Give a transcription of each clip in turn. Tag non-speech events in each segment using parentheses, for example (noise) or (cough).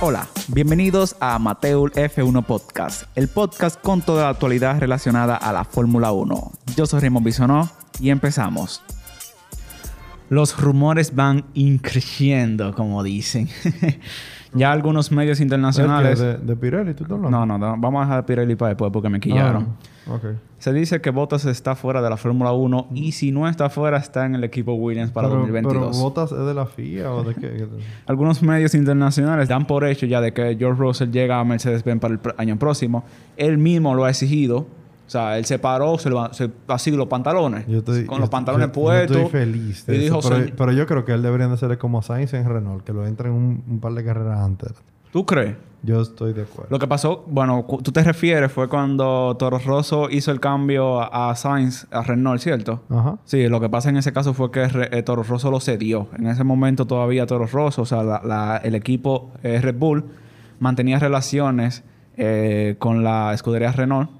Hola, bienvenidos a Mateul F1 Podcast, el podcast con toda la actualidad relacionada a la Fórmula 1. Yo soy Raymond Bisonó y empezamos. Los rumores van increciendo, como dicen. (laughs) ya algunos medios internacionales. ¿De, de Pirelli tú estás hablando? No, no, no, vamos a dejar Pirelli para después porque me quillaron. Ah, ok. Se dice que Bottas está fuera de la Fórmula 1 y si no está fuera está en el equipo Williams para pero, 2022. ¿Pero Bottas es de la FIA o de qué? Algunos medios internacionales dan por hecho ya de que George Russell llega a Mercedes-Benz para el año próximo. Él mismo lo ha exigido. O sea, él se paró, se, leva- se así los pantalones. Yo estoy- con yo- los pantalones yo- yo puestos. estoy feliz de y eso, dijo, pero, "Señ- pero yo creo que él debería de hacerle como Sainz en Renault, que lo entren un, un par de carreras antes. ¿Tú crees? Yo estoy de acuerdo. Lo que pasó, bueno, tú te refieres fue cuando Toro Rosso hizo el cambio a, a Sainz, a Renault, ¿cierto? Ajá. Sí, lo que pasa en ese caso fue que eh, Toro Rosso lo cedió. En ese momento todavía Toro Rosso, o sea, la- la- el equipo eh, Red Bull mantenía relaciones eh, con la escudería Renault.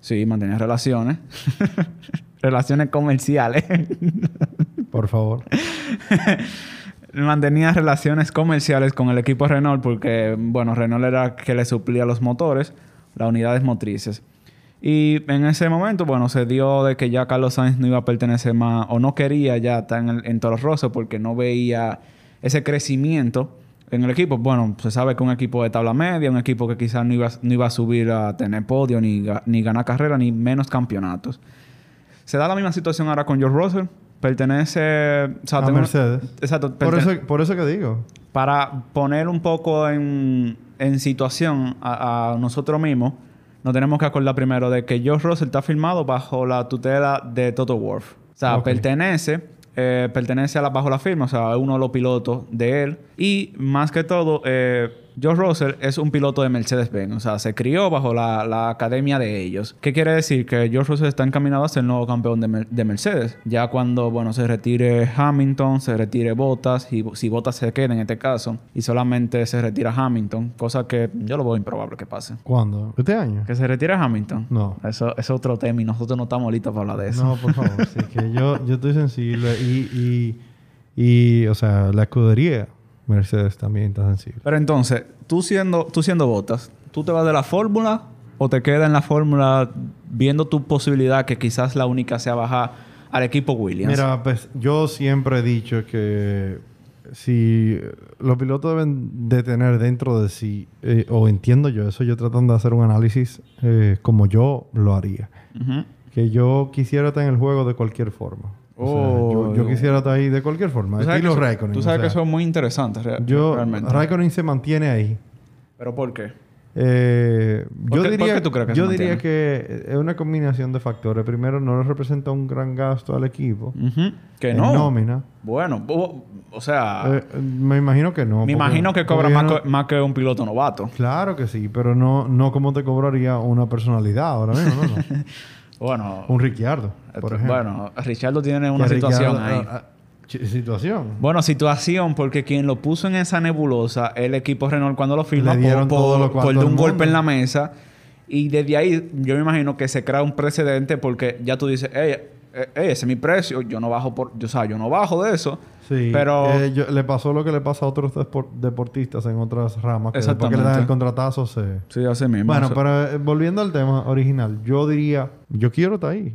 Sí, mantenía relaciones. (laughs) relaciones comerciales. Por favor. (laughs) mantenía relaciones comerciales con el equipo Renault porque, bueno, Renault era que le suplía los motores, las unidades motrices. Y en ese momento, bueno, se dio de que ya Carlos Sainz no iba a pertenecer más o no quería ya estar en, el, en Toro Rosso porque no veía ese crecimiento en el equipo. Bueno, se sabe que un equipo de tabla media, un equipo que quizás no iba, no iba a subir a tener podio, ni, ni ganar carrera, ni menos campeonatos. Se da la misma situación ahora con George Russell. Pertenece... o sea, A tengo- Mercedes. Exacto. Por eso, por eso que digo. para poner un poco en, en situación a, a nosotros mismos, nos tenemos que acordar primero de que George Russell está firmado bajo la tutela de Toto Wolff. O sea, pertenece, eh, pertenece a la, bajo la firma, o sea, uno de los pilotos de él. Y más que todo, eh, George Russell es un piloto de Mercedes-Benz. O sea, se crió bajo la, la academia de ellos. ¿Qué quiere decir? Que George Russell está encaminado a ser el nuevo campeón de, Mer- de Mercedes. Ya cuando, bueno, se retire Hamilton, se retire Bottas, y si Bottas se queda en este caso, y solamente se retira Hamilton, cosa que yo lo veo improbable que pase. ¿Cuándo? ¿Este año? ¿Que se retire Hamilton? No. Eso es otro tema y nosotros no estamos listos para hablar de eso. No, por favor. sí, que yo, yo estoy sensible y, y, y, o sea, la escudería Mercedes también está sensible. Pero entonces, tú siendo, tú siendo Bottas, ¿tú te vas de la fórmula o te quedas en la fórmula viendo tu posibilidad que quizás la única sea bajar al equipo Williams? Mira, pues yo siempre he dicho que si los pilotos deben de tener dentro de sí, eh, o entiendo yo eso, yo tratando de hacer un análisis eh, como yo lo haría. Que yo quisiera estar en el juego de cualquier forma. O sea, Oh. yo, yo quisiera estar ahí de cualquier forma. Tú sabes, que Estilo eso, Raikkonen. tú sabes o que sea, eso es muy interesante re- yo, realmente. Raikkonen se mantiene ahí. ¿Pero por qué? Eh, ¿Por yo qué- por diría, qué tú crees que yo diría que es una combinación de factores. Primero, no le representa un gran gasto al equipo. Que en no. nómina. Bueno, o, o sea, Eh, me imagino que no. me porque- imagino que cobra porque más, no- que, más que un piloto novato. Claro que sí, pero no, no como te cobraría una personalidad ahora mismo, ¿no? no. (laughs) Bueno, un Ricciardo, por ejemplo. bueno, Richardo tiene una situación Ricciardo- ahí. ah, ah, situación. Bueno, situación, porque quien lo puso en esa nebulosa, el equipo Renault cuando lo firma, por, de un golpe en la mesa. Y desde ahí, yo me imagino que se crea un precedente porque ya tú dices, hey, eh, ese es mi precio, yo no bajo por, yo, o sea, yo no bajo de eso. Sí, Pero- eh, yo- le pasó lo que le pasa a otros deportistas en otras ramas, que después que le dan el contratazo se... Sí, así mismo. Bueno, O sea, pero eh, volviendo al tema original, yo diría, yo quiero estar ahí.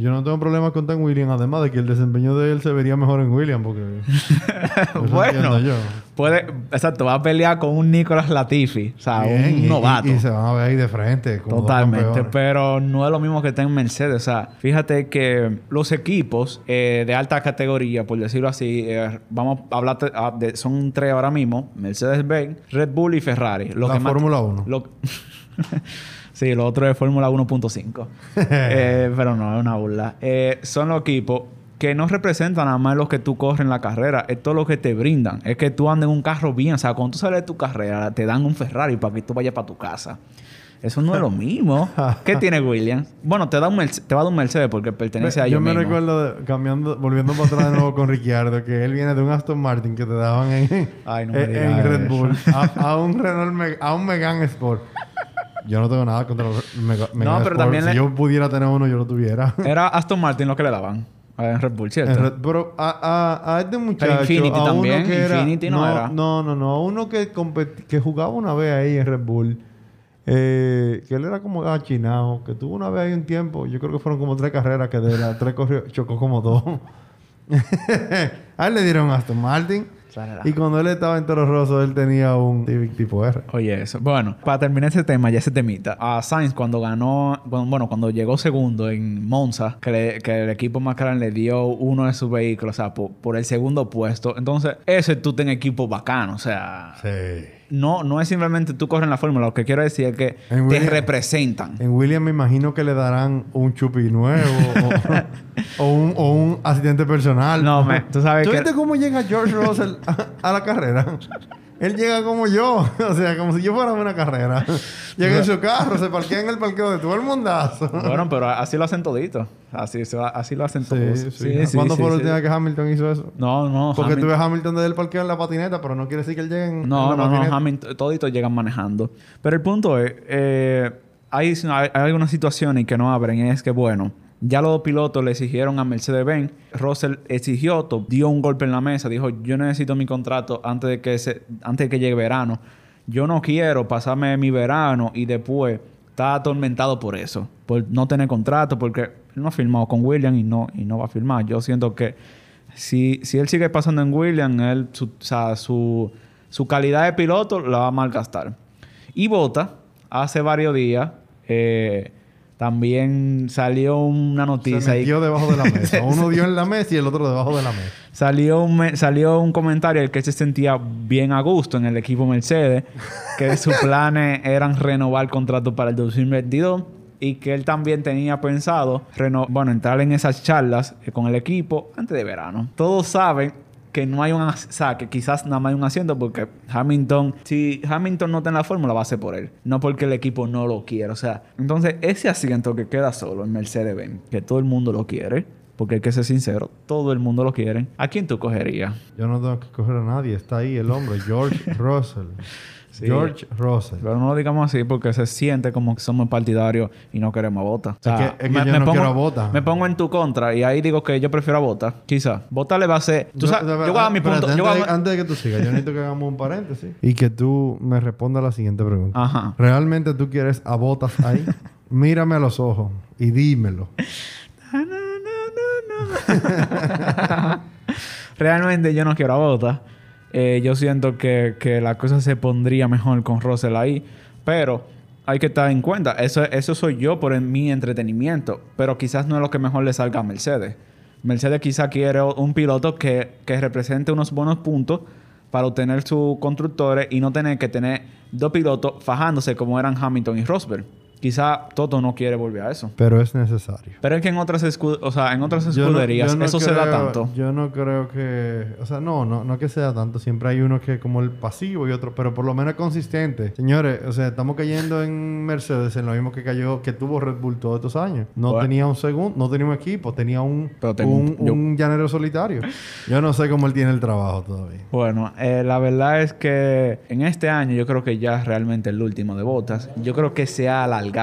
Yo- no tengo problema con en William, además de que el desempeño de él se vería mejor en William, porque... (laughs) bueno, yo. puede, exacto, va a pelear con un Nicolas Latifi, o sea, Bien, un y- novato. Y, y se van a ver ahí de frente. como Totalmente, pero no es lo mismo que está en Mercedes. O sea, fíjate que los equipos eh, de alta categoría, por decirlo así, eh, vamos a hablar de, a- de- son tres ahora mismo: Mercedes-Benz, Red Bull y Ferrari. Los La Fórmula 1. lo- (laughs) sí, lo otro es Fórmula 1.5. (laughs) Eh, pero no, es una burla. Eh, son los equipos que no representan nada más lo que tú corres en la carrera, es todo lo que te brindan. Es que tú andes en un carro bien, o sea, cuando tú sales de tu carrera, te dan un Ferrari para que tú vayas para tu casa. Eso no es lo (laughs) mismo. ¿Qué tiene Williams? Bueno, te, da un te va a dar un Mercedes porque pertenece a yo ellos me mismos. recuerdo, de- cambiando, volviendo para atrás de nuevo con Ricciardo, que él viene de un Aston Martin que te daban en, Ay, no me en- digas en Red. Bull a, a un Renault, a un Megane Sport. Yo no tengo nada contra los Mega, Megane pero también si le- yo pudiera tener uno, yo lo tuviera. (laughs) Era Aston Martin lo que le daban. En Red Bull, ¿cierto? Red- pero a, a, a este muchacho, Infinity a también, uno que era, Infinity no era. No, no, no, a uno que, que jugaba una vez ahí en Red Bull, eh, que él era como achinado, que tuvo una vez ahí un tiempo, yo creo que fueron como tres carreras que de las tres corrió, chocó como dos. (laughs) a él le dieron Aston Martin. Y cuando él estaba en Toro Rosso, él tenía un Civic tipo R. Oye, eso. Bueno, para terminar ese tema, ya ese temita. A Sainz, cuando ganó, bueno, bueno, cuando llegó segundo en Monza, que, le- que el equipo McLaren le dio uno de sus vehículos, o sea, por, por el segundo puesto. Entonces, ese tú ten equipo bacano, o sea. Sí. No, no es simplemente tú corres en la fórmula, lo que quiero decir es que te representan. En William me imagino que le darán un chupi nuevo o, (laughs) o un, o un asistente personal. No, me- tú sabes ¿Tú que- viste cómo llega George Russell a, a la carrera? Él llega como yo. (laughs) O sea, como si yo fuera una carrera. (laughs) Llega en su carro, se parquea en el parqueo de todo el mundazo. Bueno, pero así lo hacen toditos. Así, así lo hacen Sí, todos. sí. ¿Cuándo fue la última que Hamilton hizo eso? No, no. Porque tú ves a Hamilton desde el parqueo en la patineta, pero no quiere decir que él llegue en, en No, la no, no, patineta. Hamilton, toditos llegan manejando. Pero el punto es, eh, hay, hay, hay algunas situaciones que no abren y es que, bueno, ya los dos pilotos le exigieron a Mercedes-Benz, Russell exigió, dio un golpe en la mesa, dijo, yo necesito mi contrato antes de que, se, antes de que llegue verano. Yo no quiero pasarme mi verano y después está atormentado por eso, por no tener contrato, porque él no ha firmado con Williams y no, y no va a firmar. Yo siento que si, si él sigue pasando en Williams, él, su, o sea, su, su calidad de piloto la va a malgastar. Y Bota, hace varios días, eh, también salió una noticia Se ahí. debajo de la mesa. (laughs) Uno dio en la mesa y el otro debajo de la mesa. Salió un, salió un comentario el que se sentía bien a gusto en el equipo Mercedes, que (laughs) sus planes eran renovar el contrato para el 2022 y que él también tenía pensado bueno, entrar en esas charlas eh, con el equipo antes de verano. Todos saben que no hay un... O sea, que quizás nada más hay un asiento porque Hamilton... Si Hamilton no está en la fórmula, va a ser por él. No porque el equipo no lo quiere. O sea, entonces ese asiento que queda solo en Mercedes-Benz, que todo el mundo lo quiere... Porque hay que ser sincero, todo el mundo lo quiere. ¿A quién tú cogerías? Yo no tengo que coger a nadie. Está ahí el hombre, George (laughs) Russell. Sí. George Russell. Pero no lo digamos así porque se siente como que somos partidarios y no queremos a Bota. O sea, Es que- es que yo no quiero a. Me pongo en tu contra y ahí digo que yo prefiero a Bota. Quizás. Bota le va a hacer... Tú sabes, yo voy a mi punto. Yo voy a antes, de que tú sigas, yo necesito que hagamos un paréntesis. Y que tú me respondas la siguiente pregunta. Ajá. ¿Realmente tú quieres a botas ahí? (laughs) Mírame a los ojos y dímelo. (laughs) Realmente yo no quiero a Bota. Eh, yo siento que, que la cosa se pondría mejor con Russell ahí. Pero hay que estar en cuenta. Eso, eso soy yo por mi entretenimiento. Pero quizás no es lo que mejor le salga a Mercedes. Mercedes quizás quiere un piloto que, que represente unos buenos puntos para obtener sus constructores y no tener que tener dos pilotos fajándose como eran Hamilton y Rosberg. Quizá Toto no quiere volver a eso. Pero es necesario. Pero es que en otras, escu- o sea, en otras Yo no- escuderías yo no eso se da tanto. Yo no creo que... O sea, no, no, no que sea tanto. Siempre hay uno que como el pasivo y otro... Pero por lo menos es consistente. Señores, o sea, estamos cayendo en Mercedes en lo mismo que cayó... Que tuvo Red Bull todos estos años. No Bueno. tenía un segundo... No tenía un equipo. Tenía un... Pero tengo un, un- yo- un llanero solitario. Yo no sé cómo él tiene el trabajo todavía. Bueno, eh, la verdad es que en este año yo creo que ya es realmente el último de botas. Yo creo que se ha alargado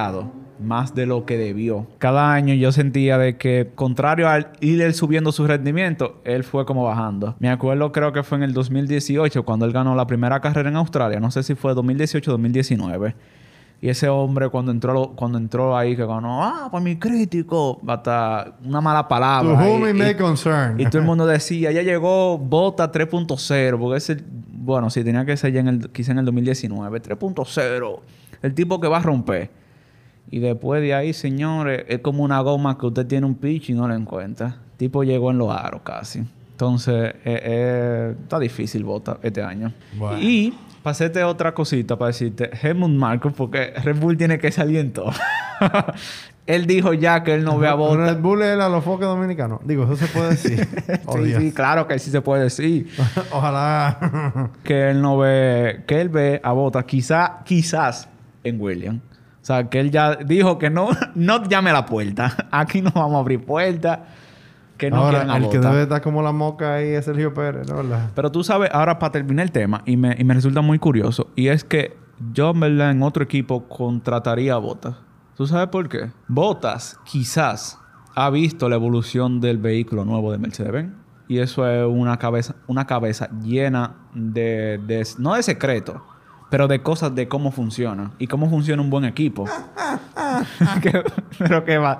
más de lo que debió. Cada año yo sentía de que, contrario al ir él subiendo su rendimiento, él fue como bajando. Me acuerdo, creo que fue en el 2018 cuando él ganó la primera carrera en Australia. No sé si fue 2018 o 2019. Y ese hombre cuando entró, cuando entró ahí que ganó, ah, pues mi crítico, hasta una mala palabra. To Y- whom it y- may concern. y todo el (laughs) mundo decía, ya llegó Bota 3.0, porque ese, bueno, sí, tenía que ser ya en el, quizá en el 2019, 3.0, el tipo que va a romper. Y después de ahí, señores, es como una goma que usted tiene un pitch y no la encuentra. Tipo llegó en los aros casi. Entonces, eh, eh, está difícil Bota este año. Y para hacerte otra cosita, para decirte, Helmut Marko, porque Red Bull tiene que salir en todo. (laughs) él dijo ya que él no ve a Bota. Red Bull es el alofoque dominicano. Digo, eso se puede decir. (laughs) Oh, sí, Dios. sí, claro que sí se puede decir. (laughs) Ojalá. que él no ve, que él ve a Bota quizá, quizás en William. O sea, que él ya dijo que no, (laughs) no llame a la puerta. (laughs) Aquí no vamos a abrir puerta. Que no Ahora, el que debe estar como la moca ahí es Sergio Pérez, ¿no? ¿Verdad? Pero tú sabes, ahora para terminar el tema, y me, y me resulta muy curioso, y es que yo en verdad en otro equipo contrataría a Botas. ¿Tú sabes por qué? Botas, quizás, ha visto la evolución del vehículo nuevo de Mercedes-Benz. Y eso es una cabeza, una cabeza llena de, de- no de secretos, pero de cosas de cómo funciona y cómo funciona un buen equipo. (laughs) Que- pero que va.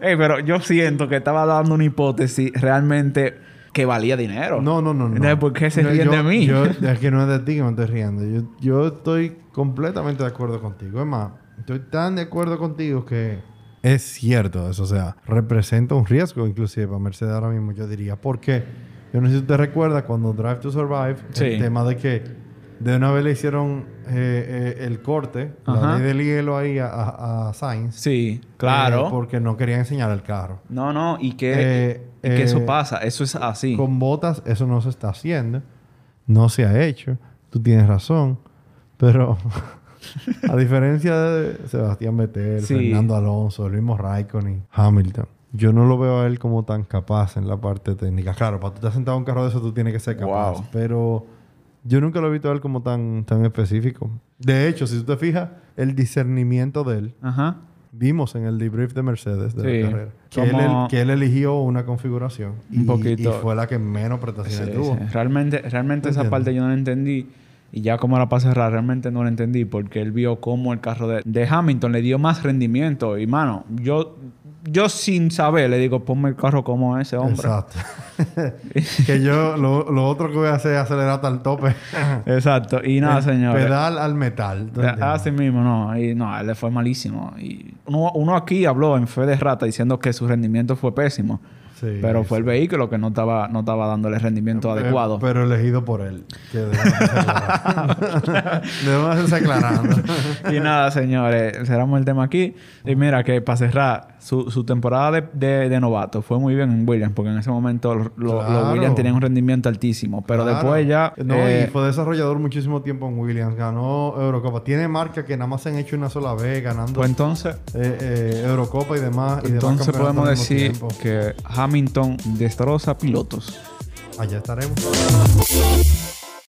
Ey, pero yo siento que estaba dando una hipótesis realmente que valía dinero. No, no, no, no. Entonces, ¿por qué se No, ríen yo- de mí? Yo, (laughs) es que no es de ti que me estoy riendo. Yo, yo estoy completamente de acuerdo contigo. Es más, estoy tan de acuerdo contigo que es cierto eso. O sea, representa un riesgo inclusive para Mercedes ahora mismo, yo diría. Porque yo no sé si usted recuerda cuando Drive to Survive, Sí. el tema de que de una vez le hicieron eh, eh, el corte, Ajá. la ley del hielo ahí a, a, a Sainz. Sí, claro. eh, porque no querían enseñar el carro. No, no, y que, y que eso pasa, eso es así. Con botas eso no se está haciendo. No se ha hecho. Tú tienes razón. Pero (laughs) a diferencia de Sebastián Vettel, Sí. Fernando Alonso, Luis Raikkonen, Hamilton, yo no lo veo a él como tan capaz en la parte técnica. Claro, para tú estar sentado en un carro de eso tú tienes que ser capaz. Wow. Pero yo nunca lo he visto a él como tan, tan específico. De hecho, si tú te fijas, el discernimiento de él Ajá. vimos en el debrief de Mercedes de Sí. la carrera que, él, Como- que él eligió una configuración Un y, poquito. y fue la que menos prestaciones Sí, tuvo. sí. Realmente, realmente esa Entiendo. parte yo no la entendí. Y ya como era para cerrar, realmente no la entendí porque él vio cómo el carro de, de Hamilton le dio más rendimiento. Y mano, yo, yo sin saber le digo, ponme el carro como ese hombre. Exacto. (laughs) que yo lo, lo otro que voy a hacer es acelerar hasta el tope. (laughs) Exacto. Y nada, El señores. Pedal al metal. ¿tú entiendes? Así mismo, no. Y no, él le fue malísimo. Y uno, uno aquí habló en fe de rata diciendo que su rendimiento fue pésimo. Sí, pero fue sí. el vehículo que no estaba, no estaba dándole rendimiento Eh, adecuado. Pero elegido por él. Que debemos irse aclarando. (laughs) y nada, señores, cerramos el tema aquí. Y mira que para cerrar, su, su temporada de, de, de novato fue muy bien en Williams, porque en ese momento lo- lo- los. Williams tenían un rendimiento altísimo. Pero Claro. después ya. No, eh, y fue desarrollador muchísimo tiempo en Williams. Ganó Eurocopa. Tiene marcas que nada más se han hecho una sola vez, ganando pues entonces, eh, eh, Eurocopa y demás. y demás entonces podemos decir tiempo. que Hamilton destroza pilotos. Allá estaremos.